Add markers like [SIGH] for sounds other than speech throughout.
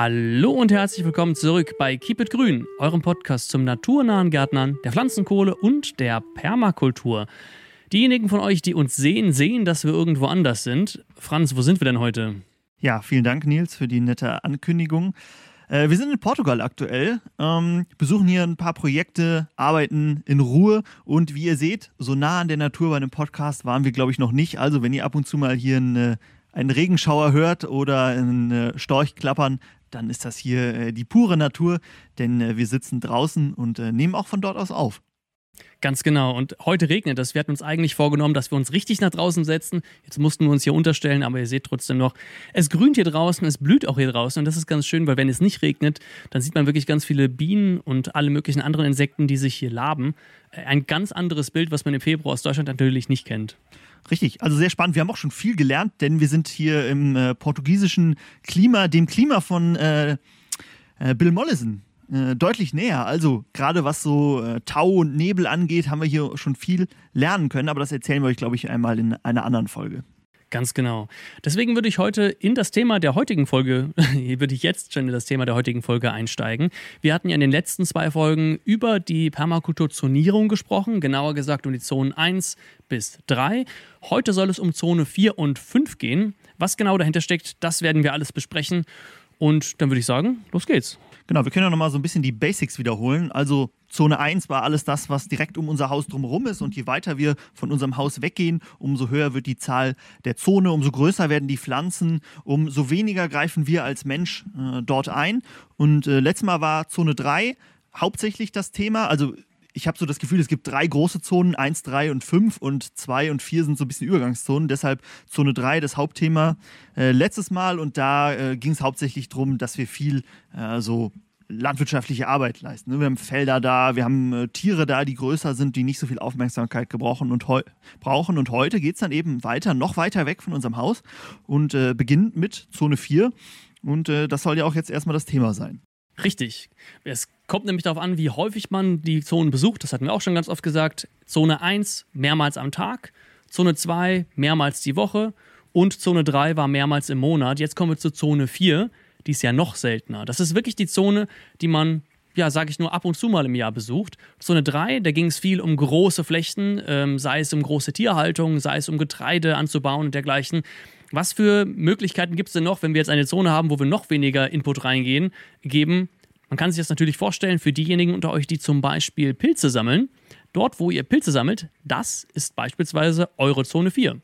Hallo und herzlich willkommen zurück bei Keep It Grün, eurem Podcast zum naturnahen Gärtnern, der Pflanzenkohle und der Permakultur. Diejenigen von euch, die uns sehen, sehen, dass wir irgendwo anders sind. Franz, wo sind wir denn heute? Ja, vielen Dank, Nils, für die nette Ankündigung. Äh, wir sind in Portugal aktuell, ähm, besuchen hier ein paar Projekte, arbeiten in Ruhe und wie ihr seht, so nah an der Natur bei einem Podcast waren wir, glaube ich, noch nicht. Also, wenn ihr ab und zu mal hier eine einen Regenschauer hört oder einen äh, Storch klappern, dann ist das hier äh, die pure Natur, denn äh, wir sitzen draußen und äh, nehmen auch von dort aus auf. Ganz genau. Und heute regnet es. Wir hatten uns eigentlich vorgenommen, dass wir uns richtig nach draußen setzen. Jetzt mussten wir uns hier unterstellen, aber ihr seht trotzdem noch, es grünt hier draußen, es blüht auch hier draußen. Und das ist ganz schön, weil wenn es nicht regnet, dann sieht man wirklich ganz viele Bienen und alle möglichen anderen Insekten, die sich hier laben. Ein ganz anderes Bild, was man im Februar aus Deutschland natürlich nicht kennt. Richtig, also sehr spannend. Wir haben auch schon viel gelernt, denn wir sind hier im äh, portugiesischen Klima, dem Klima von äh, äh, Bill Mollison äh, deutlich näher. Also gerade was so äh, Tau und Nebel angeht, haben wir hier schon viel lernen können, aber das erzählen wir euch, glaube ich, einmal in einer anderen Folge. Ganz genau. Deswegen würde ich heute in das Thema der heutigen Folge, [LAUGHS] würde ich jetzt schon in das Thema der heutigen Folge einsteigen. Wir hatten ja in den letzten zwei Folgen über die Permakulturzonierung gesprochen, genauer gesagt um die Zonen 1 bis 3. Heute soll es um Zone 4 und 5 gehen. Was genau dahinter steckt, das werden wir alles besprechen. Und dann würde ich sagen, los geht's. Genau, wir können ja nochmal so ein bisschen die Basics wiederholen. Also Zone 1 war alles das, was direkt um unser Haus drumherum ist. Und je weiter wir von unserem Haus weggehen, umso höher wird die Zahl der Zone, umso größer werden die Pflanzen, umso weniger greifen wir als Mensch äh, dort ein. Und äh, letztes Mal war Zone 3 hauptsächlich das Thema. Also ich habe so das Gefühl, es gibt drei große Zonen, 1, 3 und 5 und 2 und 4 sind so ein bisschen Übergangszonen. Deshalb Zone 3 das Hauptthema äh, letztes Mal und da äh, ging es hauptsächlich darum, dass wir viel äh, so landwirtschaftliche Arbeit leisten. Wir haben Felder da, wir haben äh, Tiere da, die größer sind, die nicht so viel Aufmerksamkeit gebrauchen und brauchen. Und heute geht es dann eben weiter, noch weiter weg von unserem Haus und äh, beginnt mit Zone 4. Und äh, das soll ja auch jetzt erstmal das Thema sein. Richtig. Es kommt nämlich darauf an, wie häufig man die Zonen besucht. Das hatten wir auch schon ganz oft gesagt. Zone 1 mehrmals am Tag, Zone 2 mehrmals die Woche und Zone 3 war mehrmals im Monat. Jetzt kommen wir zur Zone 4. Die ist ja noch seltener. Das ist wirklich die Zone, die man ja, sage ich nur, ab und zu mal im Jahr besucht. Zone 3, da ging es viel um große Flächen, ähm, sei es um große Tierhaltung, sei es um Getreide anzubauen und dergleichen. Was für Möglichkeiten gibt es denn noch, wenn wir jetzt eine Zone haben, wo wir noch weniger Input reingehen, geben? Man kann sich das natürlich vorstellen für diejenigen unter euch, die zum Beispiel Pilze sammeln. Dort, wo ihr Pilze sammelt, das ist beispielsweise eure Zone 4.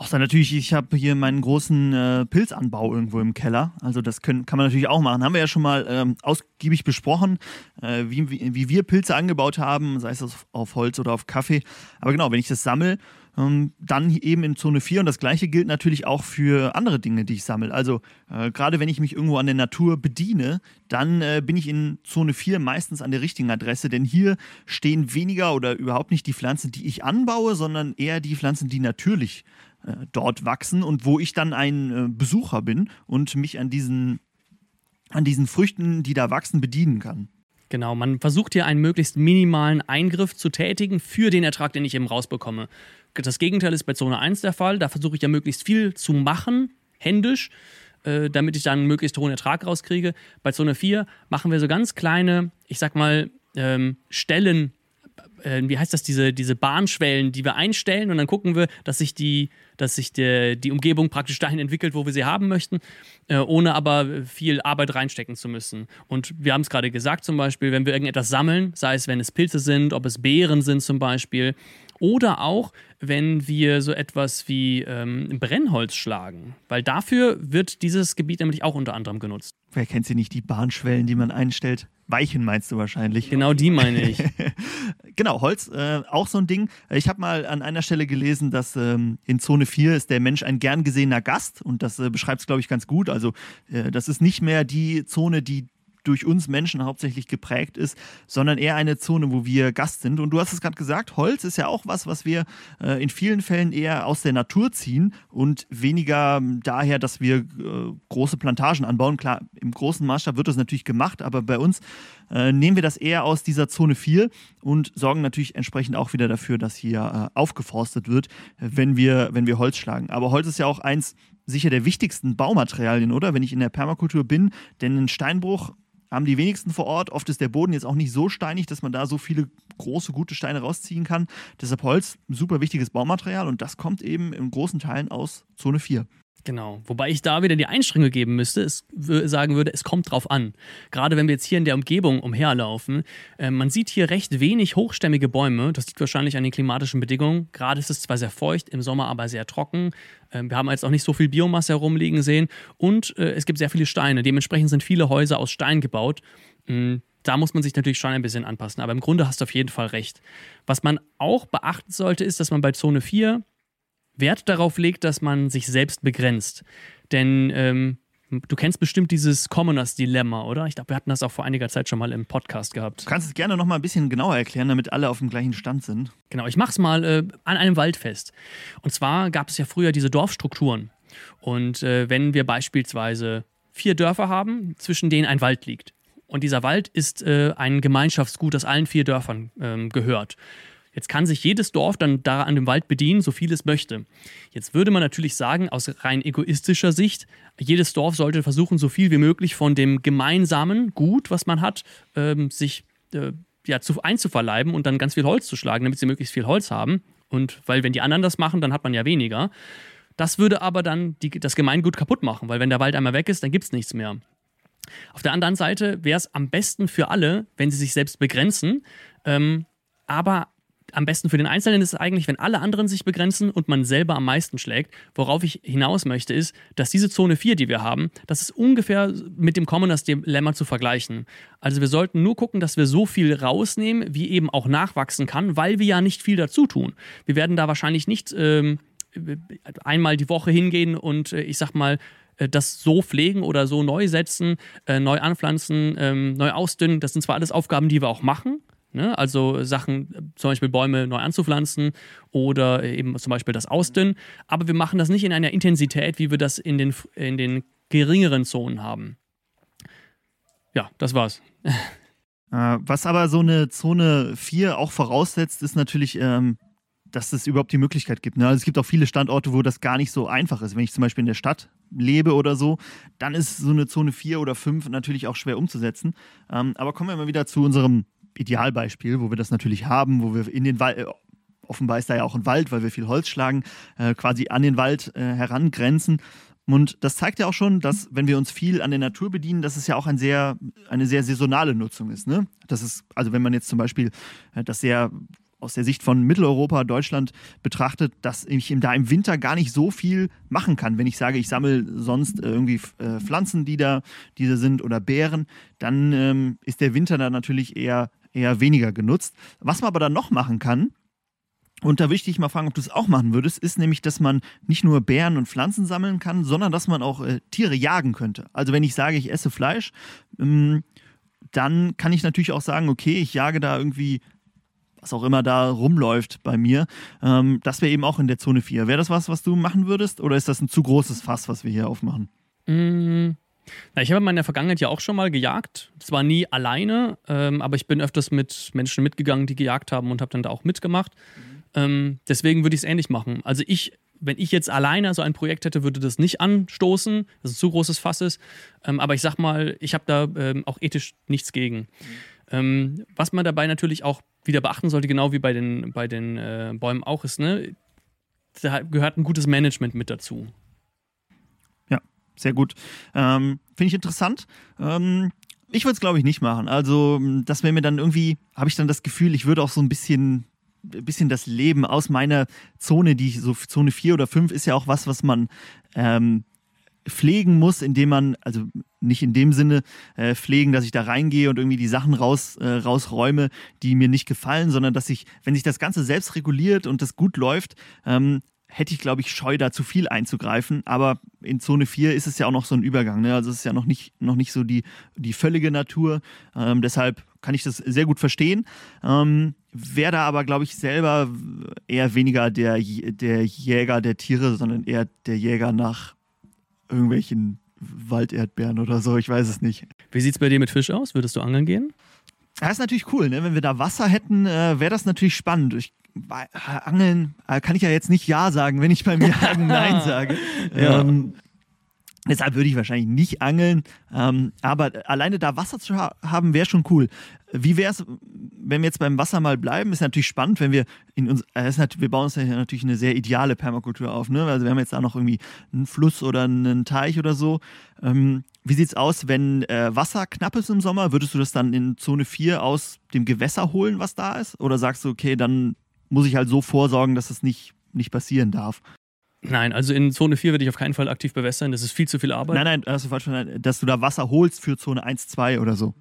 Ach, dann natürlich, ich habe hier meinen großen äh, Pilzanbau irgendwo im Keller. Also das können, kann man natürlich auch machen. Haben wir ja schon mal ähm, ausgiebig besprochen, äh, wie, wie, wie, wir Pilze angebaut haben, sei es auf, auf Holz oder auf Kaffee. Aber genau, wenn ich das sammle, ähm, dann eben in Zone 4 und das gleiche gilt natürlich auch für andere Dinge, die ich sammle. Also äh, gerade wenn ich mich irgendwo an der Natur bediene, dann äh, bin ich in Zone 4 meistens an der richtigen Adresse, denn hier stehen weniger oder überhaupt nicht die Pflanzen, die ich anbaue, sondern eher die Pflanzen, die natürlich äh, dort wachsen und wo ich dann ein äh, Besucher bin und mich an diesen, an diesen Früchten, die da wachsen, bedienen kann. Genau, man versucht hier einen möglichst minimalen Eingriff zu tätigen für den Ertrag, den ich eben rausbekomme. Das Gegenteil ist bei Zone 1 der Fall. Da versuche ich ja möglichst viel zu machen, händisch, äh, damit ich dann einen möglichst hohen Ertrag rauskriege. Bei Zone 4 machen wir so ganz kleine, ich sag mal, ähm, Stellen, äh, wie heißt das, diese, diese Bahnschwellen, die wir einstellen und dann gucken wir, dass sich die, dass sich der, die Umgebung praktisch dahin entwickelt, wo wir sie haben möchten, äh, ohne aber viel Arbeit reinstecken zu müssen. Und wir haben es gerade gesagt, zum Beispiel, wenn wir irgendetwas sammeln, sei es, wenn es Pilze sind, ob es Beeren sind zum Beispiel, oder auch, wenn wir so etwas wie ähm, Brennholz schlagen, weil dafür wird dieses Gebiet nämlich auch unter anderem genutzt. Wer kennt sie nicht, die Bahnschwellen, die man einstellt? Weichen meinst du wahrscheinlich. Genau die meine ich. [LAUGHS] genau, Holz, äh, auch so ein Ding. Ich habe mal an einer Stelle gelesen, dass ähm, in Zone 4 ist der Mensch ein gern gesehener Gast und das äh, beschreibt es, glaube ich, ganz gut. Also äh, das ist nicht mehr die Zone, die durch uns Menschen hauptsächlich geprägt ist, sondern eher eine Zone, wo wir Gast sind. Und du hast es gerade gesagt, Holz ist ja auch was, was wir äh, in vielen Fällen eher aus der Natur ziehen und weniger daher, dass wir äh, große Plantagen anbauen. Klar, im großen Maßstab wird das natürlich gemacht, aber bei uns äh, nehmen wir das eher aus dieser Zone 4 und sorgen natürlich entsprechend auch wieder dafür, dass hier äh, aufgeforstet wird, wenn wir, wenn wir Holz schlagen. Aber Holz ist ja auch eins sicher der wichtigsten Baumaterialien, oder? Wenn ich in der Permakultur bin, denn ein Steinbruch haben die wenigsten vor Ort. Oft ist der Boden jetzt auch nicht so steinig, dass man da so viele große, gute Steine rausziehen kann. Deshalb Holz, super wichtiges Baumaterial und das kommt eben in großen Teilen aus Zone 4. Genau. Wobei ich da wieder die Einschränkung geben müsste, es sagen würde, es kommt drauf an. Gerade wenn wir jetzt hier in der Umgebung umherlaufen, äh, man sieht hier recht wenig hochstämmige Bäume. Das liegt wahrscheinlich an den klimatischen Bedingungen. Gerade ist es zwar sehr feucht, im Sommer aber sehr trocken. Äh, wir haben jetzt auch nicht so viel Biomasse herumliegen sehen und äh, es gibt sehr viele Steine. Dementsprechend sind viele Häuser aus Stein gebaut. Mhm. Da muss man sich natürlich schon ein bisschen anpassen, aber im Grunde hast du auf jeden Fall recht. Was man auch beachten sollte, ist, dass man bei Zone 4 Wert darauf legt, dass man sich selbst begrenzt. Denn ähm, du kennst bestimmt dieses Commoners Dilemma, oder? Ich glaube, wir hatten das auch vor einiger Zeit schon mal im Podcast gehabt. Du kannst es gerne noch mal ein bisschen genauer erklären, damit alle auf dem gleichen Stand sind. Genau, ich mache es mal äh, an einem Waldfest. Und zwar gab es ja früher diese Dorfstrukturen. Und äh, wenn wir beispielsweise vier Dörfer haben, zwischen denen ein Wald liegt. Und dieser Wald ist äh, ein Gemeinschaftsgut, das allen vier Dörfern ähm, gehört. Jetzt kann sich jedes Dorf dann da an dem Wald bedienen, so viel es möchte. Jetzt würde man natürlich sagen, aus rein egoistischer Sicht, jedes Dorf sollte versuchen, so viel wie möglich von dem gemeinsamen Gut, was man hat, ähm, sich äh, ja, zu, einzuverleiben und dann ganz viel Holz zu schlagen, damit sie möglichst viel Holz haben. Und weil, wenn die anderen das machen, dann hat man ja weniger. Das würde aber dann die, das Gemeingut kaputt machen, weil wenn der Wald einmal weg ist, dann gibt es nichts mehr. Auf der anderen Seite wäre es am besten für alle, wenn sie sich selbst begrenzen, ähm, aber am besten für den Einzelnen ist es eigentlich, wenn alle anderen sich begrenzen und man selber am meisten schlägt. Worauf ich hinaus möchte, ist, dass diese Zone 4, die wir haben, das ist ungefähr mit dem Commoners Dilemma zu vergleichen. Also wir sollten nur gucken, dass wir so viel rausnehmen, wie eben auch nachwachsen kann, weil wir ja nicht viel dazu tun. Wir werden da wahrscheinlich nicht ähm, einmal die Woche hingehen und äh, ich sag mal, äh, das so pflegen oder so neu setzen, äh, neu anpflanzen, ähm, neu ausdünnen. Das sind zwar alles Aufgaben, die wir auch machen, Ne? Also Sachen, zum Beispiel Bäume neu anzupflanzen oder eben zum Beispiel das Ausdünnen. Aber wir machen das nicht in einer Intensität, wie wir das in den, in den geringeren Zonen haben. Ja, das war's. [LAUGHS] Äh, was aber so eine Zone 4 auch voraussetzt, ist natürlich, ähm, dass es überhaupt die Möglichkeit gibt. Ne? Also es gibt auch viele Standorte, wo das gar nicht so einfach ist. Wenn ich zum Beispiel in der Stadt lebe oder so, dann ist so eine Zone 4 oder 5 natürlich auch schwer umzusetzen. Ähm, aber kommen wir mal wieder zu unserem Idealbeispiel, wo wir das natürlich haben, wo wir in den Wald, äh, offenbar ist da ja auch ein Wald, weil wir viel Holz schlagen, äh, quasi an den Wald äh, herangrenzen. Und das zeigt ja auch schon, dass, wenn wir uns viel an der Natur bedienen, dass es ja auch ein sehr, eine sehr saisonale Nutzung ist. Ne? Das ist, also wenn man jetzt zum Beispiel äh, das sehr aus der Sicht von Mitteleuropa, Deutschland betrachtet, dass ich da im Winter gar nicht so viel machen kann. Wenn ich sage, ich sammle sonst irgendwie äh, Pflanzen, die da diese sind oder Beeren, dann ähm, ist der Winter da natürlich eher eher weniger genutzt. Was man aber dann noch machen kann, und da würde ich dich mal fragen, ob du es auch machen würdest, ist nämlich, dass man nicht nur Beeren und Pflanzen sammeln kann, sondern dass man auch äh, Tiere jagen könnte. Also wenn ich sage, ich esse Fleisch, ähm, dann kann ich natürlich auch sagen, okay, ich jage da irgendwie was auch immer da rumläuft bei mir. Ähm, das wäre eben auch in der Zone 4. Wäre das was, was du machen würdest? Oder ist das ein zu großes Fass, was wir hier aufmachen? Mm, na, ich habe in meiner Vergangenheit ja auch schon mal gejagt. Zwar nie alleine, ähm, aber ich bin öfters mit Menschen mitgegangen, die gejagt haben und habe dann da auch mitgemacht. Mhm. Ähm, deswegen würde ich es ähnlich machen. Also ich, wenn ich jetzt alleine so ein Projekt hätte, würde das nicht anstoßen, dass es ein zu großes Fass ist. Ähm, aber ich sag mal, ich habe da ähm, auch ethisch nichts gegen. Mhm. Was man dabei natürlich auch wieder beachten sollte, genau wie bei den, bei den äh, Bäumen auch ist, ne? da gehört ein gutes Management mit dazu sehr gut. Ähm, Finde ich interessant. Ähm, ich würde es, glaube ich, nicht machen. Also, das wäre mir dann irgendwie, habe ich dann das Gefühl, ich würde auch so ein bisschen, bisschen das Leben aus meiner Zone, die ich so Zone 4 oder 5 ist ja auch was, was man ähm, pflegen muss, indem man, also nicht in dem Sinne äh, pflegen, dass ich da reingehe und irgendwie die Sachen raus, äh, rausräume, die mir nicht gefallen, sondern dass ich, wenn sich das Ganze selbst reguliert und das gut läuft, ähm, hätte ich, glaube ich, Scheu, da zu viel einzugreifen. Aber in Zone 4 ist es ja auch noch so ein Übergang. Ne? Also es ist ja noch nicht, noch nicht so die, die völlige Natur. Ähm, deshalb kann ich das sehr gut verstehen. Ähm, Wäre da aber, glaube ich, selber eher weniger der, der Jäger der Tiere, sondern eher der Jäger nach irgendwelchen Walderdbeeren oder so. Ich weiß es nicht. Wie sieht es bei dir mit Fisch aus? Würdest du angeln gehen? Das ist natürlich cool, ne? wenn wir da Wasser hätten, äh, wäre das natürlich spannend. Ich, bei, äh, Angeln äh, kann ich ja jetzt nicht Ja sagen, wenn ich beim Jagen [LAUGHS] Nein sage. Ja. Ähm, deshalb würde ich wahrscheinlich nicht angeln. Ähm, aber alleine da Wasser zu ha haben, wäre schon cool. Wie wäre es, wenn wir jetzt beim Wasser mal bleiben? Ist natürlich spannend, wenn wir in uns, nat- wir bauen uns ja natürlich eine sehr ideale Permakultur auf. Ne? Also wir haben jetzt da noch irgendwie einen Fluss oder einen Teich oder so. Ähm, wie sieht's aus, wenn äh, Wasser knapp ist im Sommer? Würdest du das dann in Zone 4 aus dem Gewässer holen, was da ist? Oder sagst du, okay, dann muss ich halt so vorsorgen, dass es nicht, nicht passieren darf? Nein, also in Zone 4 würde ich auf keinen Fall aktiv bewässern. Das ist viel zu viel Arbeit. Nein, nein, hast du falsch verstanden, dass du da Wasser holst für Zone 1, 2 oder so.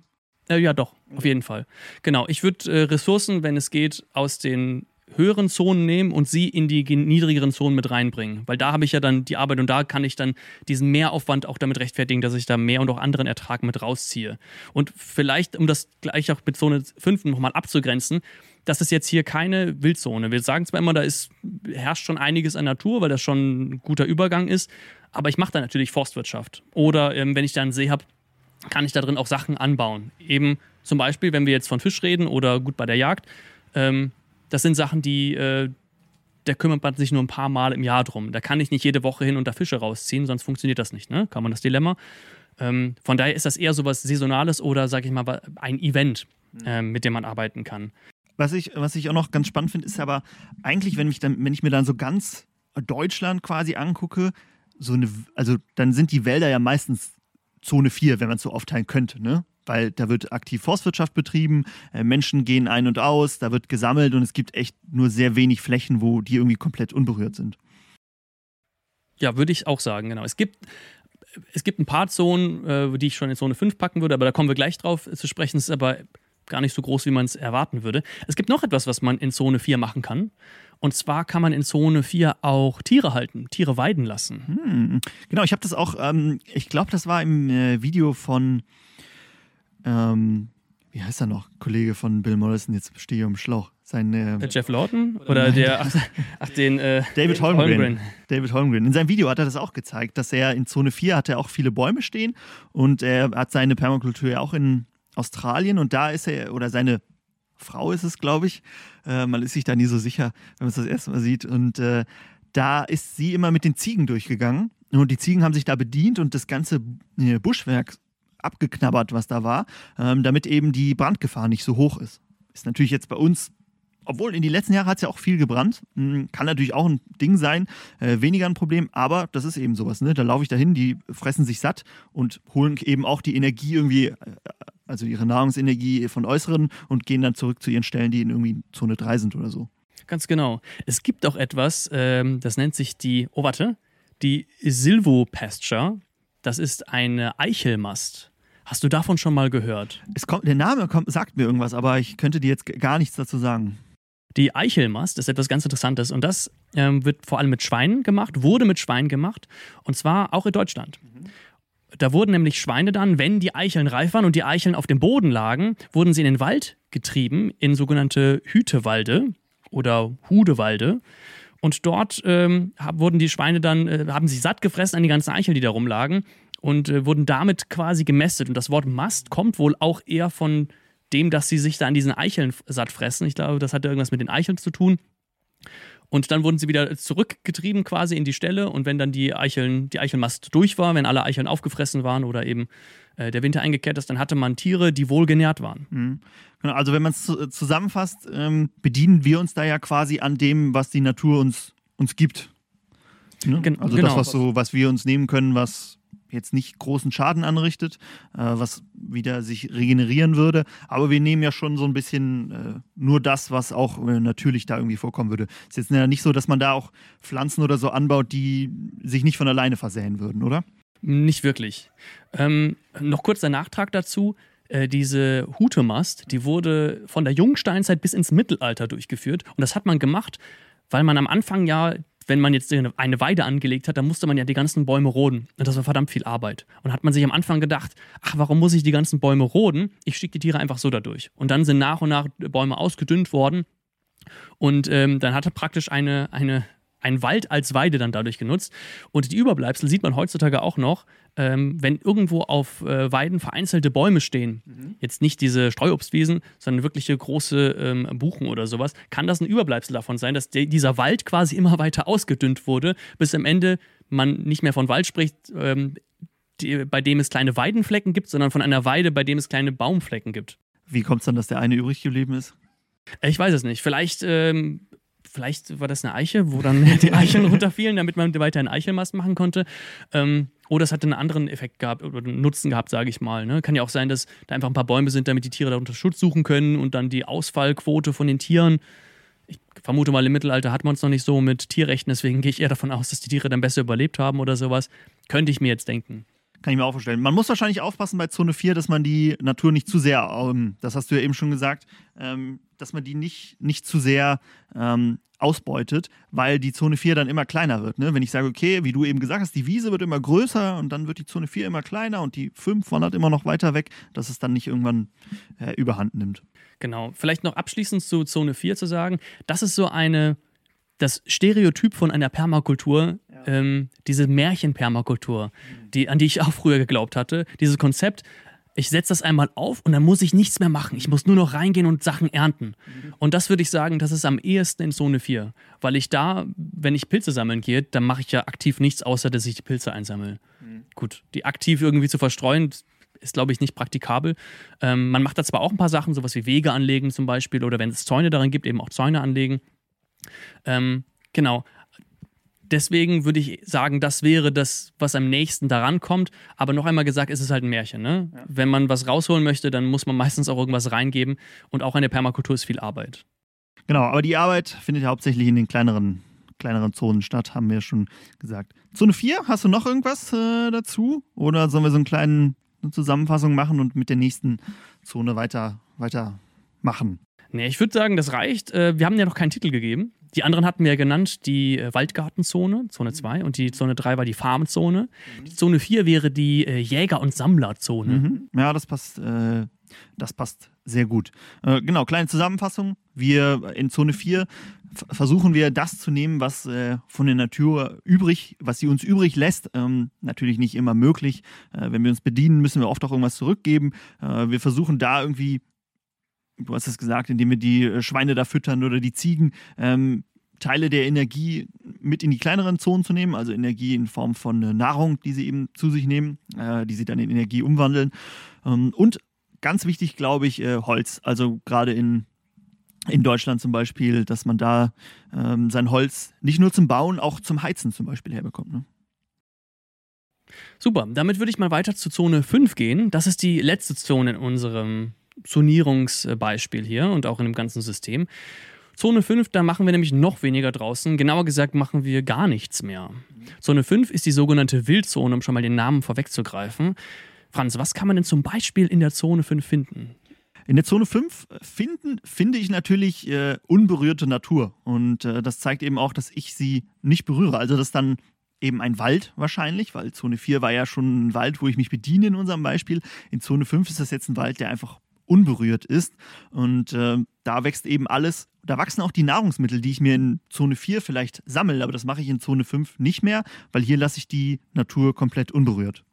Äh, ja, doch, auf jeden Fall. Genau, ich würde äh, Ressourcen, wenn es geht, aus den höheren Zonen nehmen und sie in die niedrigeren Zonen mit reinbringen. Weil da habe ich ja dann die Arbeit und da kann ich dann diesen Mehraufwand auch damit rechtfertigen, dass ich da mehr und auch anderen Ertrag mit rausziehe. Und vielleicht, um das gleich auch mit Zone 5 nochmal abzugrenzen, das ist jetzt hier keine Wildzone. Wir sagen zwar immer, da ist, herrscht schon einiges an Natur, weil das schon ein guter Übergang ist, aber ich mache da natürlich Forstwirtschaft. Oder ähm, wenn ich da einen See habe, kann ich da drin auch Sachen anbauen. Eben zum Beispiel, wenn wir jetzt von Fisch reden oder gut bei der Jagd, ähm, das sind Sachen, die, äh, da kümmert man sich nur ein paar Mal im Jahr drum. Da kann ich nicht jede Woche hin und da Fische rausziehen, sonst funktioniert das nicht, ne? Kann man das Dilemma. Ähm, von daher ist das eher so was Saisonales oder, sag ich mal, ein Event, ähm, mit dem man arbeiten kann. Was ich, was ich auch noch ganz spannend finde, ist aber eigentlich, wenn, mich dann, wenn ich mir dann so ganz Deutschland quasi angucke, so eine, also dann sind die Wälder ja meistens Zone 4, wenn man es so aufteilen könnte, ne? Weil da wird aktiv Forstwirtschaft betrieben, äh, Menschen gehen ein und aus, da wird gesammelt und es gibt echt nur sehr wenig Flächen, wo die irgendwie komplett unberührt sind. Ja, würde ich auch sagen, genau. Es gibt, es gibt ein paar Zonen, äh, die ich schon in Zone 5 packen würde, aber da kommen wir gleich drauf zu sprechen. Es ist aber gar nicht so groß, wie man es erwarten würde. Es gibt noch etwas, was man in Zone 4 machen kann. Und zwar kann man in Zone 4 auch Tiere halten, Tiere weiden lassen. Hm. Genau, ich habe das auch, ähm, ich glaube, das war im äh, Video von, ähm, wie heißt er noch? Kollege von Bill Morrison, jetzt stehe ich im Schlauch. Sein, äh, Der Jeff Lawton oder der, ach, ach den äh, David Holmgren. David Holmgren. In seinem Video hat er das auch gezeigt, dass er in Zone 4 hat er auch viele Bäume stehen und er hat seine Permakultur ja auch in Australien und da ist er, oder seine Frau ist es, glaube ich. Äh, man ist sich da nie so sicher, wenn man es das erste Mal sieht. Und äh, da ist sie immer mit den Ziegen durchgegangen und die Ziegen haben sich da bedient und das ganze äh, Buschwerk abgeknabbert, was da war, ähm, damit eben die Brandgefahr nicht so hoch ist. Ist natürlich jetzt bei uns obwohl in die letzten Jahre hat es ja auch viel gebrannt. Hm, Kann natürlich auch ein Ding sein, äh, weniger ein Problem, aber das ist eben sowas. Ne? Da laufe ich dahin, die fressen sich satt und holen eben auch die Energie irgendwie, äh, also ihre Nahrungsenergie von äußeren und gehen dann zurück zu ihren Stellen, die in irgendwie Zone 3 sind oder so. Ganz genau. Es gibt auch etwas, ähm, das nennt sich die, oh warte, die Silvopasture. Das ist eine Eichelmast. Hast du davon schon mal gehört? Es kommt, der Name kommt, sagt mir irgendwas, aber ich könnte dir jetzt gar nichts dazu sagen. Die Eichelmast ist etwas ganz Interessantes und das ähm, wird vor allem mit Schweinen gemacht, wurde mit Schweinen gemacht und zwar auch in Deutschland. Da wurden nämlich Schweine dann, wenn die Eicheln reif waren und die Eicheln auf dem Boden lagen, wurden sie in den Wald getrieben, in sogenannte Hütewalde oder Hudewalde. Und dort ähm, wurden die Schweine dann, äh, haben sich satt gefressen an die ganzen Eicheln, die da rumlagen und äh, wurden damit quasi gemästet. Und das Wort Mast kommt wohl auch eher von dem, dass sie sich da an diesen Eicheln satt fressen. Ich glaube, das hatte irgendwas mit den Eicheln zu tun. Und dann wurden sie wieder zurückgetrieben quasi in die Stelle und wenn dann die Eicheln, die Eichelmast durch war, wenn alle Eicheln aufgefressen waren oder eben äh, der Winter eingekehrt ist, dann hatte man Tiere, die wohl genährt waren. Mhm. Genau, also wenn man es zu, zusammenfasst, ähm, bedienen wir uns da ja quasi an dem, was die Natur uns, uns gibt. Ne? Gen- also genau. das, was, so, was wir uns nehmen können, was jetzt nicht großen Schaden anrichtet, äh, was wieder sich regenerieren würde. Aber wir nehmen ja schon so ein bisschen äh, nur das, was auch äh, natürlich da irgendwie vorkommen würde. Ist jetzt nicht so, dass man da auch Pflanzen oder so anbaut, die sich nicht von alleine versäen würden, oder? Nicht wirklich. Ähm, noch kurz der Nachtrag dazu. Äh, diese Hutemast, die wurde von der Jungsteinzeit bis ins Mittelalter durchgeführt. Und das hat man gemacht, weil man am Anfang ja, wenn man jetzt eine Weide angelegt hat, dann musste man ja die ganzen Bäume roden. Und das war verdammt viel Arbeit. Und hat man sich am Anfang gedacht, ach, warum muss ich die ganzen Bäume roden? Ich schicke die Tiere einfach so dadurch. Und dann sind nach und nach Bäume ausgedünnt worden. Und ähm, dann hatte praktisch eine, eine, ein Wald als Weide dann dadurch genutzt. Und die Überbleibsel sieht man heutzutage auch noch, ähm, wenn irgendwo auf äh, Weiden vereinzelte Bäume stehen, mhm. jetzt nicht diese Streuobstwiesen, sondern wirkliche große ähm, Buchen oder sowas, kann das ein Überbleibsel davon sein, dass de- dieser Wald quasi immer weiter ausgedünnt wurde, bis am Ende man nicht mehr von Wald spricht, ähm, die, bei dem es kleine Weidenflecken gibt, sondern von einer Weide, bei dem es kleine Baumflecken gibt. Wie kommt es dann, dass der eine übrig geblieben ist? Ich weiß es nicht. Vielleicht, ähm, vielleicht war das eine Eiche, wo dann [LAUGHS] die Eicheln runterfielen, damit man weiter einen Eichelmast machen konnte. Ähm, oder es hat einen anderen Effekt gehabt oder einen Nutzen gehabt, sage ich mal. Ne? Kann ja auch sein, dass da einfach ein paar Bäume sind, damit die Tiere darunter Schutz suchen können und dann die Ausfallquote von den Tieren. Ich vermute mal, im Mittelalter hat man es noch nicht so mit Tierrechten, deswegen gehe ich eher davon aus, dass die Tiere dann besser überlebt haben oder sowas. Könnte ich mir jetzt denken. Kann ich mir auch vorstellen. Man muss wahrscheinlich aufpassen bei Zone 4, dass man die Natur nicht zu sehr, ähm, das hast du ja eben schon gesagt, ähm, dass man die nicht, nicht zu sehr ähm, ausbeutet, weil die Zone 4 dann immer kleiner wird. Ne? Wenn ich sage, okay, wie du eben gesagt hast, die Wiese wird immer größer und dann wird die Zone 4 immer kleiner und die 5 wandert immer noch weiter weg, dass es dann nicht irgendwann äh, überhand nimmt. Genau. Vielleicht noch abschließend zu Zone 4 zu sagen, das ist so eine, das Stereotyp von einer Permakultur. Ähm, diese Märchenpermakultur, die, an die ich auch früher geglaubt hatte. Dieses Konzept, ich setze das einmal auf und dann muss ich nichts mehr machen. Ich muss nur noch reingehen und Sachen ernten. Mhm. Und das würde ich sagen, das ist am ehesten in Zone 4. Weil ich da, wenn ich Pilze sammeln gehe, dann mache ich ja aktiv nichts, außer dass ich die Pilze einsammle. Mhm. Gut, die aktiv irgendwie zu verstreuen, ist, glaube ich, nicht praktikabel. Ähm, man macht da zwar auch ein paar Sachen, sowas wie Wege anlegen zum Beispiel, oder wenn es Zäune darin gibt, eben auch Zäune anlegen. Ähm, genau. Deswegen würde ich sagen, das wäre das, was am nächsten daran kommt. Aber noch einmal gesagt, ist es halt ein Märchen. Ne? Ja. Wenn man was rausholen möchte, dann muss man meistens auch irgendwas reingeben. Und auch in der Permakultur ist viel Arbeit. Genau, aber die Arbeit findet ja hauptsächlich in den kleineren, kleineren Zonen statt, haben wir schon gesagt. Zone 4, hast du noch irgendwas äh, dazu? Oder sollen wir so einen kleinen, eine Zusammenfassung machen und mit der nächsten Zone weiter, weiter machen? Nee, ich würde sagen, das reicht. Äh, wir haben ja noch keinen Titel gegeben. Die anderen hatten wir ja genannt, die äh, Waldgartenzone, Zone 2, und die Zone 3 war die Farmzone. Die Zone 4 wäre die äh, Jäger- und Sammlerzone. Mhm. Ja, das passt, äh, das passt sehr gut. Äh, genau, kleine Zusammenfassung. Wir in Zone 4 versuchen wir das zu nehmen, was äh, von der Natur übrig, was sie uns übrig lässt. Ähm, natürlich nicht immer möglich. Äh, wenn wir uns bedienen, müssen wir oft auch irgendwas zurückgeben. wir versuchen da irgendwie du hast es gesagt, indem wir die äh, Schweine da füttern oder die Ziegen, ähm, Teile der Energie mit in die kleineren Zonen zu nehmen, also Energie in Form von äh, Nahrung, die sie eben zu sich nehmen, äh, die sie dann in Energie umwandeln. Ähm, und ganz wichtig, glaube ich, äh, Holz. Also gerade in, in Deutschland zum Beispiel, dass man da ähm, sein Holz nicht nur zum Bauen, auch zum Heizen zum Beispiel herbekommt. Ne? Super, damit würde ich mal weiter zu Zone 5 gehen. Das ist die letzte Zone in unserem Zonierungsbeispiel hier und auch in dem ganzen System. Zone 5, da machen wir nämlich noch weniger draußen. Genauer gesagt machen wir gar nichts mehr. Zone 5 ist die sogenannte Wildzone, um schon mal den Namen vorwegzugreifen. Franz, was kann man denn zum Beispiel in der Zone 5 finden? In der Zone 5 finden, finde ich natürlich äh, unberührte Natur. Und äh, das zeigt eben auch, dass ich sie nicht berühre. Also das ist dann eben ein Wald wahrscheinlich, weil Zone 4 war ja schon ein Wald, wo ich mich bediene in unserem Beispiel. In Zone 5 ist das jetzt ein Wald, der einfach unberührt ist. Und äh, da wächst eben alles. Da wachsen auch die Nahrungsmittel, die ich mir in Zone 4 vielleicht sammle, aber das mache ich in Zone 5 nicht mehr, weil hier lasse ich die Natur komplett unberührt.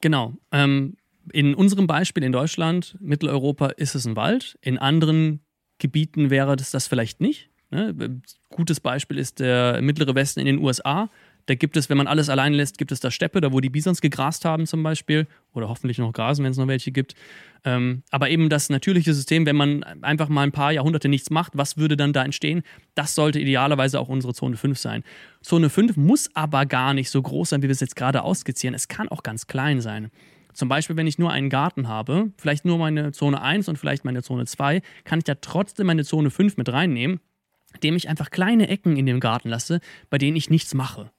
Genau. Ähm, in unserem Beispiel in Deutschland, Mitteleuropa, ist es ein Wald. In anderen Gebieten wäre das, das vielleicht nicht. Ne? Gutes Beispiel ist der mittlere Westen in den USA. Da gibt es, wenn man alles allein lässt, gibt es da Steppe, da wo die Bisons gegrast haben zum Beispiel. Oder hoffentlich noch grasen, wenn es noch welche gibt. Ähm, aber eben das natürliche System, wenn man einfach mal ein paar Jahrhunderte nichts macht, was würde dann da entstehen? Das sollte idealerweise auch unsere Zone 5 sein. Zone 5 muss aber gar nicht so groß sein, wie wir es jetzt gerade ausskizzieren. Es kann auch ganz klein sein. Zum Beispiel, wenn ich nur einen Garten habe, vielleicht nur meine Zone 1 und vielleicht meine Zone 2, kann ich da trotzdem meine Zone 5 mit reinnehmen, indem ich einfach kleine Ecken in dem Garten lasse, bei denen ich nichts mache.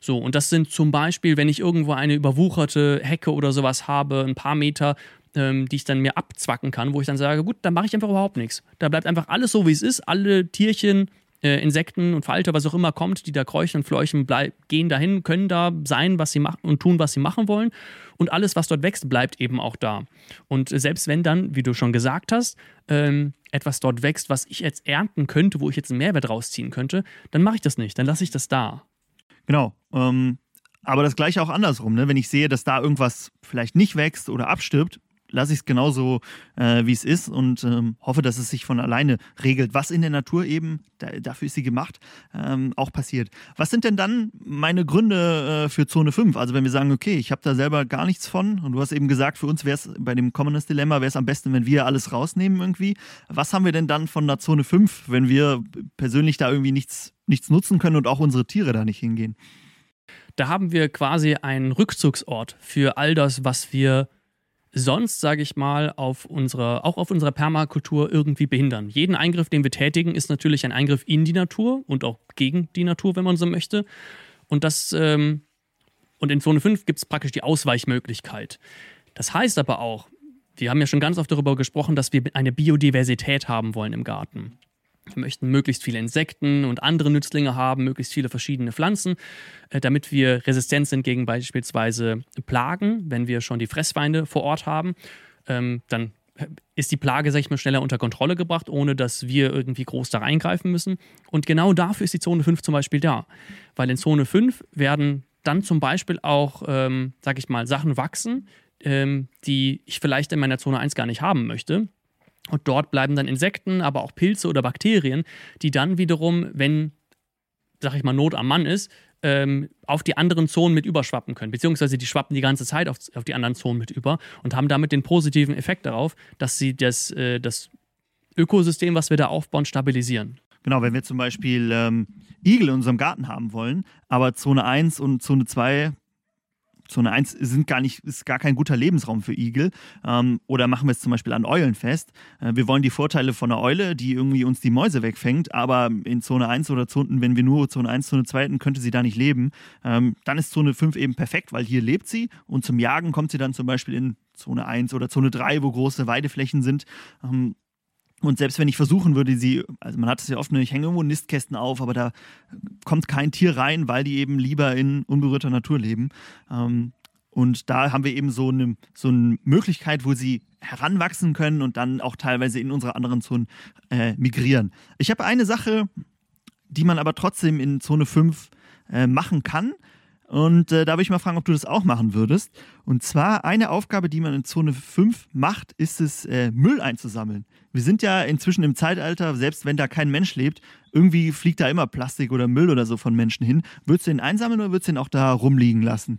So, und das sind zum Beispiel, wenn ich irgendwo eine überwucherte Hecke oder sowas habe, ein paar Meter, ähm, die ich dann mir abzwacken kann, wo ich dann sage, gut, dann mache ich einfach überhaupt nichts. Da bleibt einfach alles so, wie es ist. Alle Tierchen, äh, Insekten und Falter, was auch immer kommt, die da kräuchen und fleuchen, bleib, gehen dahin, können da sein, was sie machen und tun, was sie machen wollen. Und alles, was dort wächst, bleibt eben auch da. Und selbst wenn dann, wie du schon gesagt hast, ähm, etwas dort wächst, was ich jetzt ernten könnte, wo ich jetzt einen Mehrwert rausziehen könnte, dann mache ich das nicht, dann lasse ich das da. Genau. Ähm, aber das gleiche auch andersrum. Ne? Wenn ich sehe, dass da irgendwas vielleicht nicht wächst oder abstirbt, lasse ich es genauso, äh, wie es ist und ähm, hoffe, dass es sich von alleine regelt, was in der Natur eben, da, dafür ist sie gemacht, ähm, auch passiert. Was sind denn dann meine Gründe äh, für Zone 5? Also wenn wir sagen, okay, ich habe da selber gar nichts von und du hast eben gesagt, für uns wäre es bei dem Commonest Dilemma, wäre es am besten, wenn wir alles rausnehmen irgendwie. Was haben wir denn dann von der Zone 5, wenn wir persönlich da irgendwie nichts, nichts nutzen können und auch unsere Tiere da nicht hingehen? Da haben wir quasi einen Rückzugsort für all das, was wir sonst, sage ich mal, auf unserer, auch auf unserer Permakultur irgendwie behindern. Jeden Eingriff, den wir tätigen, ist natürlich ein Eingriff in die Natur und auch gegen die Natur, wenn man so möchte. Und das, ähm, und in Zone 5 gibt es praktisch die Ausweichmöglichkeit. Das heißt aber auch, wir haben ja schon ganz oft darüber gesprochen, dass wir eine Biodiversität haben wollen im Garten. Wir möchten möglichst viele Insekten und andere Nützlinge haben, möglichst viele verschiedene Pflanzen, äh, damit wir resistent sind gegen beispielsweise Plagen, wenn wir schon die Fressfeinde vor Ort haben. Ähm, dann ist die Plage, sag ich mal, schneller unter Kontrolle gebracht, ohne dass wir irgendwie groß da reingreifen müssen. Und genau dafür ist die Zone 5 zum Beispiel da. Weil in Zone 5 werden dann zum Beispiel auch, ähm, sag ich mal, Sachen wachsen, ähm, die ich vielleicht in meiner Zone 1 gar nicht haben möchte. Und dort bleiben dann Insekten, aber auch Pilze oder Bakterien, die dann wiederum, wenn, sag ich mal, Not am Mann ist, ähm, auf die anderen Zonen mit überschwappen können. Beziehungsweise die schwappen die ganze Zeit auf, auf, die anderen Zonen mit über und haben damit den positiven Effekt darauf, dass sie das, äh, das Ökosystem, was wir da aufbauen, stabilisieren. Genau, wenn wir zum Beispiel ähm, Igel in unserem Garten haben wollen, aber Zone 1 und Zone 2 Zone 1 sind gar nicht, ist gar kein guter Lebensraum für Igel. Ähm, oder machen wir es zum Beispiel an Eulen fest. Äh, wir wollen die Vorteile von einer Eule, die irgendwie uns die Mäuse wegfängt, aber in Zone 1 oder Zone, wenn wir nur Zone 1, Zone 2 hätten, könnte sie da nicht leben. Ähm, dann ist Zone 5 eben perfekt, weil hier lebt sie und zum Jagen kommt sie dann zum Beispiel in Zone 1 oder Zone 3, wo große Weideflächen sind. Ähm, und selbst wenn ich versuchen würde, sie, also man hat es ja oft, ich hänge irgendwo Nistkästen auf, aber da kommt kein Tier rein, weil die eben lieber in unberührter Natur leben. Ähm, und da haben wir eben so eine, so eine Möglichkeit, wo sie heranwachsen können und dann auch teilweise in unsere anderen Zonen äh, migrieren. Ich habe eine Sache, die man aber trotzdem in Zone 5 äh, machen kann. Und äh, da würde ich mal fragen, ob du das auch machen würdest. Und zwar eine Aufgabe, die man in Zone 5 macht, ist es, äh, Müll einzusammeln. Wir sind ja inzwischen im Zeitalter, selbst wenn da kein Mensch lebt, irgendwie fliegt da immer Plastik oder Müll oder so von Menschen hin. Würdest du den einsammeln oder würdest du den auch da rumliegen lassen?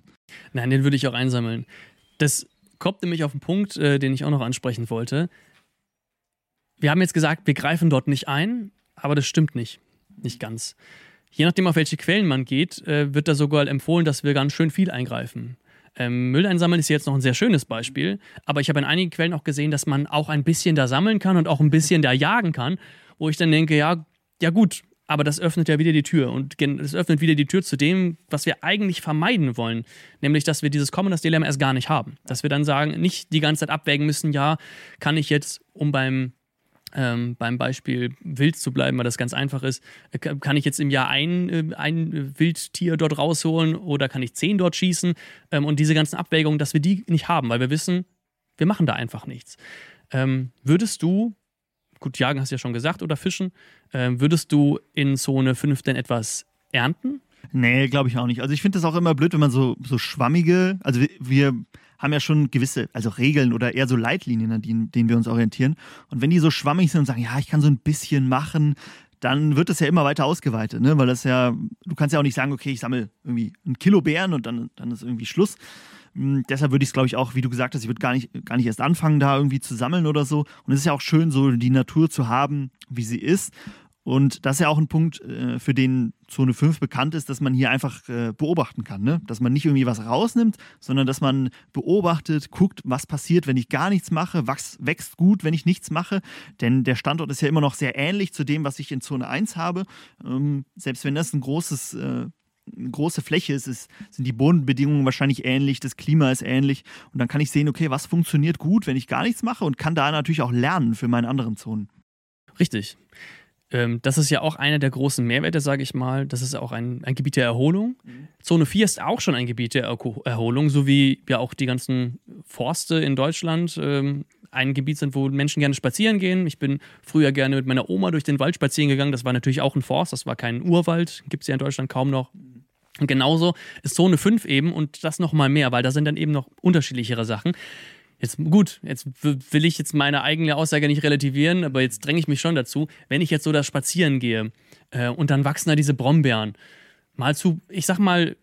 Nein, den würde ich auch einsammeln. Das kommt nämlich auf einen Punkt, äh, den ich auch noch ansprechen wollte. Wir haben jetzt gesagt, wir greifen dort nicht ein, aber das stimmt nicht. Nicht ganz. Je nachdem, auf welche Quellen man geht, äh, wird da sogar empfohlen, dass wir ganz schön viel eingreifen. Ähm, Müll einsammeln ist jetzt noch ein sehr schönes Beispiel, aber ich habe in einigen Quellen auch gesehen, dass man auch ein bisschen da sammeln kann und auch ein bisschen da jagen kann, wo ich dann denke, ja, ja gut, aber das öffnet ja wieder die Tür und es öffnet wieder die Tür zu dem, was wir eigentlich vermeiden wollen, nämlich dass wir dieses Commoners Dilemma erst gar nicht haben, dass wir dann sagen, nicht die ganze Zeit abwägen müssen, ja, kann ich jetzt, um beim ähm, beim Beispiel Wild zu bleiben, weil das ganz einfach ist, äh, kann ich jetzt im Jahr ein, äh, ein Wildtier dort rausholen oder kann ich zehn dort schießen? Ähm, und diese ganzen Abwägungen, dass wir die nicht haben, weil wir wissen, wir machen da einfach nichts. Ähm, würdest du, gut, Jagen hast du ja schon gesagt, oder Fischen, ähm, würdest du in Zone 5 denn etwas ernten? Nee, glaube ich auch nicht. Also ich finde das auch immer blöd, wenn man so, so schwammige, also wir, wir haben ja schon gewisse, also Regeln oder eher so Leitlinien, an denen, denen wir uns orientieren. Und wenn die so schwammig sind und sagen, ja, ich kann so ein bisschen machen, dann wird das ja immer weiter ausgeweitet, ne? Weil das ja, du kannst ja auch nicht sagen, okay, ich sammle irgendwie ein Kilo Beeren und dann, dann ist irgendwie Schluss. Hm, deshalb würde ich es, glaube ich, auch, wie du gesagt hast, ich würde gar nicht, gar nicht erst anfangen, da irgendwie zu sammeln oder so. Und es ist ja auch schön, so die Natur zu haben, wie sie ist. Und das ist ja auch ein Punkt, äh, für den Zone 5 bekannt ist, dass man hier einfach äh, beobachten kann. Ne? Dass man nicht irgendwie was rausnimmt, sondern dass man beobachtet, guckt, was passiert, wenn ich gar nichts mache, wachs, wächst gut, wenn ich nichts mache. Denn der Standort ist ja immer noch sehr ähnlich zu dem, was ich in Zone 1 habe. Ähm, selbst wenn das ein großes äh, eine große Fläche ist, ist, sind die Bodenbedingungen wahrscheinlich ähnlich, das Klima ist ähnlich und dann kann ich sehen, okay, was funktioniert gut, wenn ich gar nichts mache und kann da natürlich auch lernen für meine anderen Zonen. Richtig ähm, das ist ja auch einer der großen Mehrwerte, sage ich mal. Das ist auch ein, ein Gebiet der Erholung. Mhm. Zone 4 ist auch schon ein Gebiet der Erholung, so wie ja auch die ganzen Forste in Deutschland ähm, ein Gebiet sind, wo Menschen gerne spazieren gehen. Ich bin früher gerne mit meiner Oma durch den Wald spazieren gegangen. Das war natürlich auch ein Forst, das war kein Urwald, gibt es ja in Deutschland kaum noch. Und genauso ist Zone 5 eben und das nochmal mehr, weil da sind dann eben noch unterschiedlichere Sachen. Jetzt gut, jetzt will ich jetzt meine eigene Aussage nicht relativieren, aber jetzt dränge ich mich schon dazu. Wenn ich jetzt so da spazieren gehe äh, und dann wachsen da diese Brombeeren, mal zu, ich sag mal,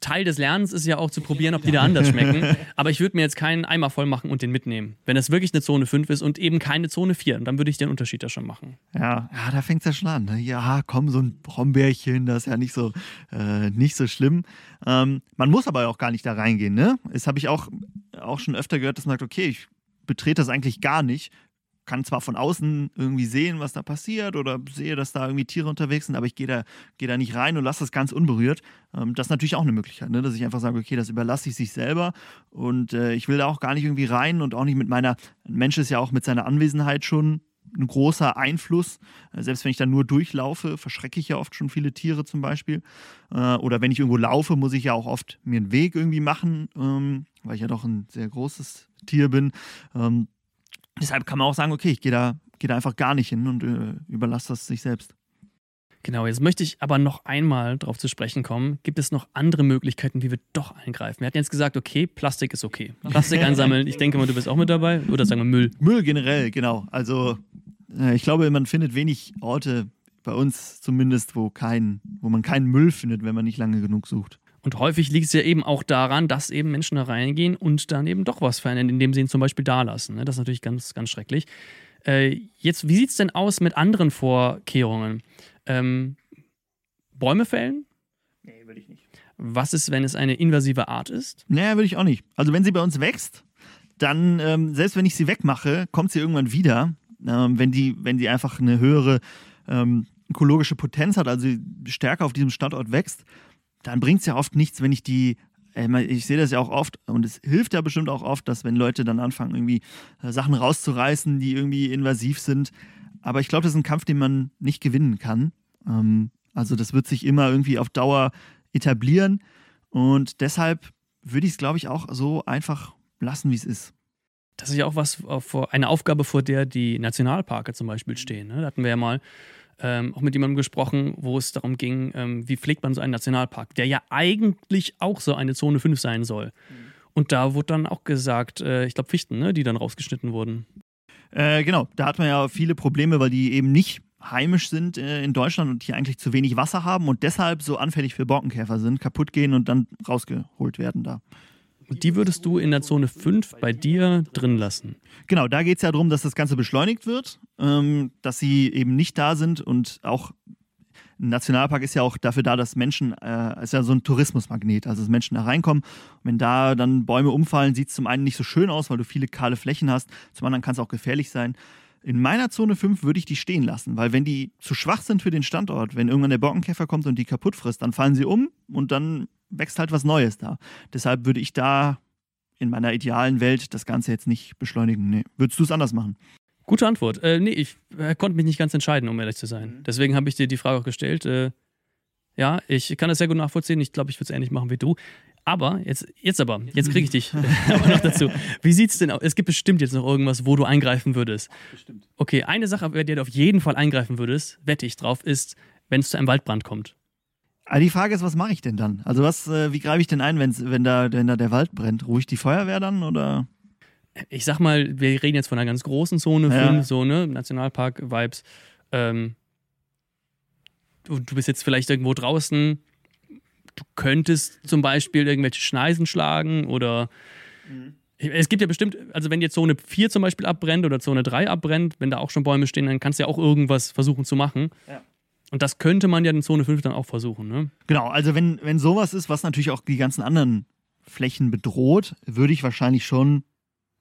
Teil des Lernens ist ja auch zu probieren, ob die da anders schmecken. [LAUGHS] Aber ich würde mir jetzt keinen Eimer voll machen und den mitnehmen. Wenn es wirklich eine Zone 5 ist und eben keine Zone 4, dann würde ich den Unterschied da schon machen. Ja, ja da fängt es ja schon an. Ne? Ja, komm, so ein Brombeerchen, das ist ja nicht so, äh, nicht so schlimm. Ähm, man muss aber auch gar nicht da reingehen. Ne? Das habe ich auch, auch schon öfter gehört, dass man sagt, okay, ich betrete das eigentlich gar nicht kann zwar von außen irgendwie sehen, was da passiert oder sehe, dass da irgendwie Tiere unterwegs sind, aber ich gehe da, geh da nicht rein und lasse das ganz unberührt. Ähm, das ist natürlich auch eine Möglichkeit, ne? dass ich einfach sage, okay, das überlasse ich sich selber und äh, ich will da auch gar nicht irgendwie rein und auch nicht mit meiner, ein Mensch ist ja auch mit seiner Anwesenheit schon ein großer Einfluss. Äh, selbst wenn ich da nur durchlaufe, verschrecke ich ja oft schon viele Tiere zum Beispiel. Äh, oder wenn ich irgendwo laufe, muss ich ja auch oft mir einen Weg irgendwie machen, ähm, weil ich ja doch ein sehr großes Tier bin. Deshalb kann man auch sagen, okay, ich gehe da, geh da einfach gar nicht hin und äh, überlasse das sich selbst. Genau, jetzt möchte ich aber noch einmal darauf zu sprechen kommen. Gibt es noch andere Möglichkeiten, wie wir doch eingreifen? Wir hatten jetzt gesagt, okay, Plastik ist okay. Plastik einsammeln, ich denke mal, du bist auch mit dabei. Oder sagen wir Müll? Müll generell, genau. Also äh, ich glaube, man findet wenig Orte, bei uns zumindest, wo, kein, wo man keinen Müll findet, wenn man nicht lange genug sucht. Und häufig liegt es ja eben auch daran, dass eben Menschen da reingehen und dann eben doch was verändern, indem sie ihn zum Beispiel da lassen. Ne? Das ist natürlich ganz, ganz schrecklich. Äh, jetzt, wie sieht es denn aus mit anderen Vorkehrungen? Ähm, Bäume fällen? Nee, würde ich nicht. Was ist, wenn es eine invasive Art ist? Naja, würde ich auch nicht. Also wenn sie bei uns wächst, dann, ähm, selbst wenn ich sie wegmache, kommt sie irgendwann wieder. Ähm, wenn, die, wenn die einfach eine höhere ähm, ökologische Potenz hat, also stärker auf diesem Standort wächst, dann bringt es ja oft nichts, wenn ich die äh, ich sehe das ja auch oft und es hilft ja bestimmt auch oft, dass wenn Leute dann anfangen, irgendwie äh, Sachen rauszureißen, die irgendwie invasiv sind. Aber ich glaube, das ist ein Kampf, den man nicht gewinnen kann. Ähm, also das wird sich immer irgendwie auf Dauer etablieren und deshalb würde ich es, glaube ich, auch so einfach lassen, wie es ist. Das ist ja auch was, eine Aufgabe, vor der die Nationalparke zum Beispiel stehen. Ne? Da hatten wir ja mal ähm, auch mit jemandem gesprochen, wo es darum ging, ähm, wie pflegt man so einen Nationalpark, der ja eigentlich auch so eine Zone 5 sein soll. Mhm. Und da wurde dann auch gesagt, äh, ich glaube Fichten, ne, die dann rausgeschnitten wurden. Äh, genau, da hat man ja viele Probleme, weil die eben nicht heimisch sind äh, in Deutschland und hier eigentlich zu wenig Wasser haben und deshalb so anfällig für Borkenkäfer sind, kaputt gehen und dann rausgeholt werden da. Und die würdest du in der Zone 5 bei dir drin lassen? Genau, da geht es ja darum, dass das Ganze beschleunigt wird, ähm, dass sie eben nicht da sind und auch ein Nationalpark ist ja auch dafür da, dass Menschen, äh, ist ja so ein Tourismusmagnet, also dass Menschen da reinkommen. Und wenn da dann Bäume umfallen, sieht es zum einen nicht so schön aus, weil du viele kahle Flächen hast, zum anderen kann es auch gefährlich sein. In meiner Zone 5 würde ich die stehen lassen, weil wenn die zu schwach sind für den Standort, wenn irgendwann der Borkenkäfer kommt und die kaputt frisst, dann fallen sie um und dann wächst halt was Neues da. Deshalb würde ich da in meiner idealen Welt das Ganze jetzt nicht beschleunigen. Nee. Würdest du es anders machen? Gute Antwort. Äh, nee, ich äh, konnte mich nicht ganz entscheiden, um ehrlich zu sein. Mhm. Deswegen habe ich dir die Frage auch gestellt. Äh, ja, ich kann das sehr gut nachvollziehen. Ich glaube, ich würde es ähnlich machen wie du. Aber, jetzt, jetzt aber, jetzt kriege ich dich [LAUGHS] aber noch dazu. Wie sieht es denn aus? Es gibt bestimmt jetzt noch irgendwas, wo du eingreifen würdest. Bestimmt. Okay, eine Sache, bei der du auf jeden Fall eingreifen würdest, wette ich drauf, ist, wenn es zu einem Waldbrand kommt. Aber die Frage ist, was mache ich denn dann? Also was, äh, wie greife ich denn ein, wenn's, wenn, da, wenn da der Wald brennt? Ruhe ich die Feuerwehr dann oder? Ich sag mal, wir reden jetzt von einer ganz großen Zone, ja. Film, so, ne? Nationalpark-Vibes. Ähm, du, du bist jetzt vielleicht irgendwo draußen, du könntest zum Beispiel irgendwelche Schneisen schlagen oder mhm. es gibt ja bestimmt, also wenn jetzt Zone 4 zum Beispiel abbrennt oder Zone 3 abbrennt, wenn da auch schon Bäume stehen, dann kannst du ja auch irgendwas versuchen zu machen. Ja. Und das könnte man ja in Zone 5 dann auch versuchen, ne? Genau, also wenn, wenn sowas ist, was natürlich auch die ganzen anderen Flächen bedroht, würde ich wahrscheinlich schon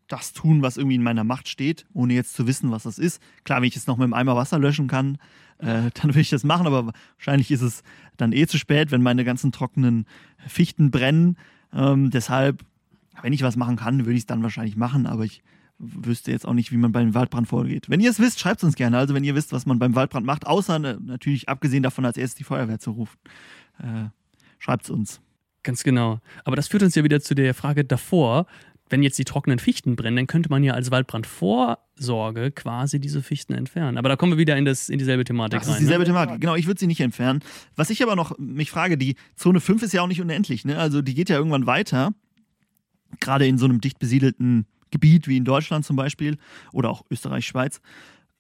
das tun, was irgendwie in meiner Macht steht, ohne jetzt zu wissen, was das ist. Klar, wenn ich es noch mit einem Eimer Wasser löschen kann, äh, [LAUGHS] dann würde ich das machen, aber wahrscheinlich ist es dann eh zu spät, wenn meine ganzen trockenen Fichten brennen. Ähm, deshalb, wenn ich was machen kann, würde ich es dann wahrscheinlich machen, aber ich wüsste jetzt auch nicht, wie man beim Waldbrand vorgeht. Wenn ihr es wisst, schreibt es uns gerne. Also wenn ihr wisst, was man beim Waldbrand macht, außer ne, natürlich abgesehen davon, als erstes die Feuerwehr zu rufen, äh, schreibt es uns. Ganz genau. Aber das führt uns ja wieder zu der Frage davor, wenn jetzt die trockenen Fichten brennen, dann könnte man ja als Waldbrandvorsorge quasi diese Fichten entfernen. Aber da kommen wir wieder in, das, in dieselbe Thematik Das rein. ist dieselbe ne? Thematik. Genau, ich würde sie nicht entfernen. Was ich aber noch mich frage, die Zone 5 ist ja auch nicht unendlich. Ne? Also die geht ja irgendwann weiter. Gerade in so einem dicht besiedelten Gebiet wie in Deutschland zum Beispiel oder auch Österreich, Schweiz.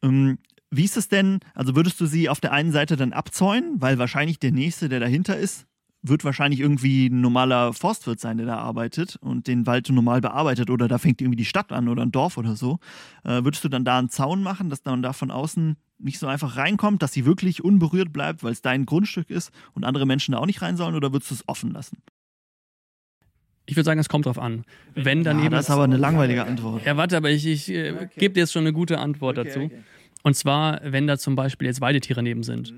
Ähm, wie ist es denn? Also würdest du sie auf der einen Seite dann abzäunen, weil wahrscheinlich der nächste, der dahinter ist, wird wahrscheinlich irgendwie ein normaler Forstwirt sein, der da arbeitet und den Wald normal bearbeitet oder da fängt irgendwie die Stadt an oder ein Dorf oder so. Äh, würdest du dann da einen Zaun machen, dass man da von außen nicht so einfach reinkommt, dass sie wirklich unberührt bleibt, weil es dein Grundstück ist und andere Menschen da auch nicht rein sollen oder würdest du es offen lassen? Ich würde sagen, es kommt drauf an. Wenn daneben. Ja, das ist aber eine langweilige Antwort. ja, warte, aber ich, ich äh, gebe dir jetzt schon eine gute Antwort dazu. Und zwar, wenn da zum Beispiel jetzt Weidetiere neben sind,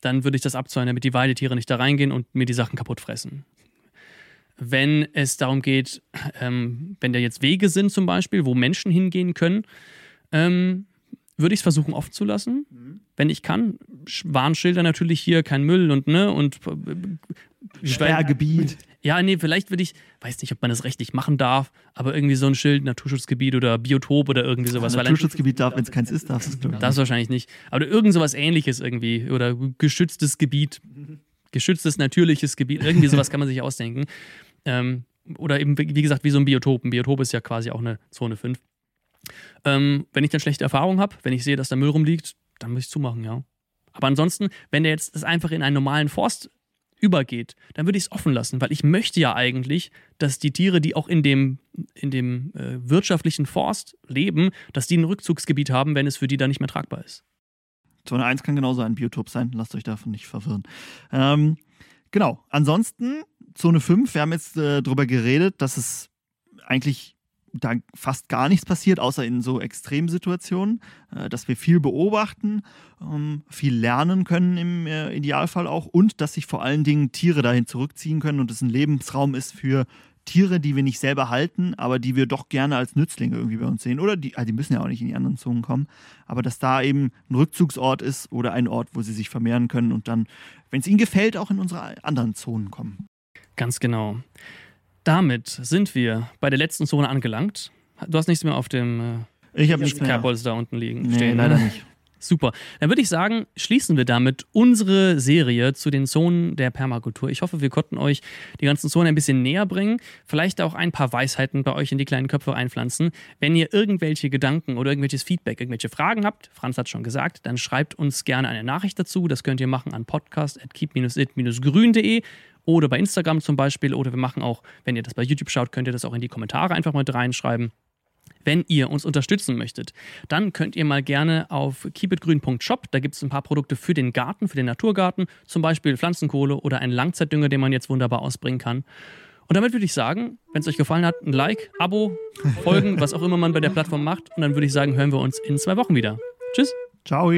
dann würde ich das abzäunen, damit die Weidetiere nicht da reingehen und mir die Sachen kaputt fressen. Wenn es darum geht, ähm, wenn da jetzt Wege sind zum Beispiel, wo Menschen hingehen können, ähm, würde ich es versuchen offen zu lassen, wenn ich kann. Sch- Warnschilder natürlich hier, kein Müll und ne und äh, Sperrgebiet. Ja, nee, vielleicht würde ich, weiß nicht, ob man das rechtlich machen darf, aber irgendwie so ein Schild, Naturschutzgebiet oder Biotop oder irgendwie sowas. dann- Naturschutzgebiet darf, wenn es keins ist, darf es, glaube ich. das wahrscheinlich nicht. Aber irgend sowas ähnliches irgendwie. Oder geschütztes Gebiet. Geschütztes natürliches Gebiet. Irgendwie [LAUGHS] sowas kann man sich ausdenken. Ähm, oder eben, wie wie gesagt, wie so ein Biotop. Ein Biotop ist ja quasi auch eine Zone 5. Ähm, wenn ich dann schlechte Erfahrungen habe, wenn ich sehe, dass da Müll rumliegt, dann muss ich zumachen, ja. Aber ansonsten, wenn der jetzt das einfach in einen normalen Forst übergeht, dann würde ich es offen lassen, weil ich möchte ja eigentlich, dass die Tiere, die auch in dem, in dem äh, wirtschaftlichen Forst leben, dass die ein Rückzugsgebiet haben, wenn es für die dann nicht mehr tragbar ist. Zone 1 kann genauso ein Biotop sein, lasst euch davon nicht verwirren. Ähm, genau, ansonsten Zone 5, wir haben jetzt äh, darüber geredet, dass es eigentlich da fast gar nichts passiert, außer in so Extremsituationen, äh, dass wir viel beobachten, ähm, viel lernen können im äh, Idealfall auch und dass sich vor allen Dingen Tiere dahin zurückziehen können und es ein Lebensraum ist für Tiere, die wir nicht selber halten, aber die wir doch gerne als Nützlinge irgendwie bei uns sehen. Oder die, also die müssen ja auch nicht in die anderen Zonen kommen, aber dass da eben ein Rückzugsort ist oder ein Ort, wo sie sich vermehren können und dann, wenn es ihnen gefällt, auch in unsere anderen Zonen kommen. Ganz genau. Damit sind wir bei der letzten Zone angelangt. Du hast nichts mehr auf dem äh, Ich habe nichts mehr. Da unten liegen. Nee, stehen, leider ne? nicht. Super. Dann würde ich sagen, schließen wir damit unsere Serie zu den Zonen der Permakultur. Ich hoffe, wir konnten euch die ganzen Zonen ein bisschen näher bringen, vielleicht auch ein paar Weisheiten bei euch in die kleinen Köpfe einpflanzen. Wenn ihr irgendwelche Gedanken oder irgendwelches Feedback, irgendwelche Fragen habt, Franz hat schon gesagt, dann schreibt uns gerne eine Nachricht dazu. Das könnt ihr machen an podcast.keep-it-grün.de oder bei Instagram zum Beispiel. Oder wir machen auch, wenn ihr das bei YouTube schaut, könnt ihr das auch in die Kommentare einfach mit reinschreiben. Wenn ihr uns unterstützen möchtet, dann könnt ihr mal gerne auf keepitgrün.shop, da gibt es ein paar Produkte für den Garten, für den Naturgarten, zum Beispiel Pflanzenkohle oder einen Langzeitdünger, den man jetzt wunderbar ausbringen kann. Und damit würde ich sagen, wenn es euch gefallen hat, ein Like, Abo, Folgen, was auch immer man bei der Plattform macht. Und dann würde ich sagen, hören wir uns in zwei Wochen wieder. Tschüss. Ciao!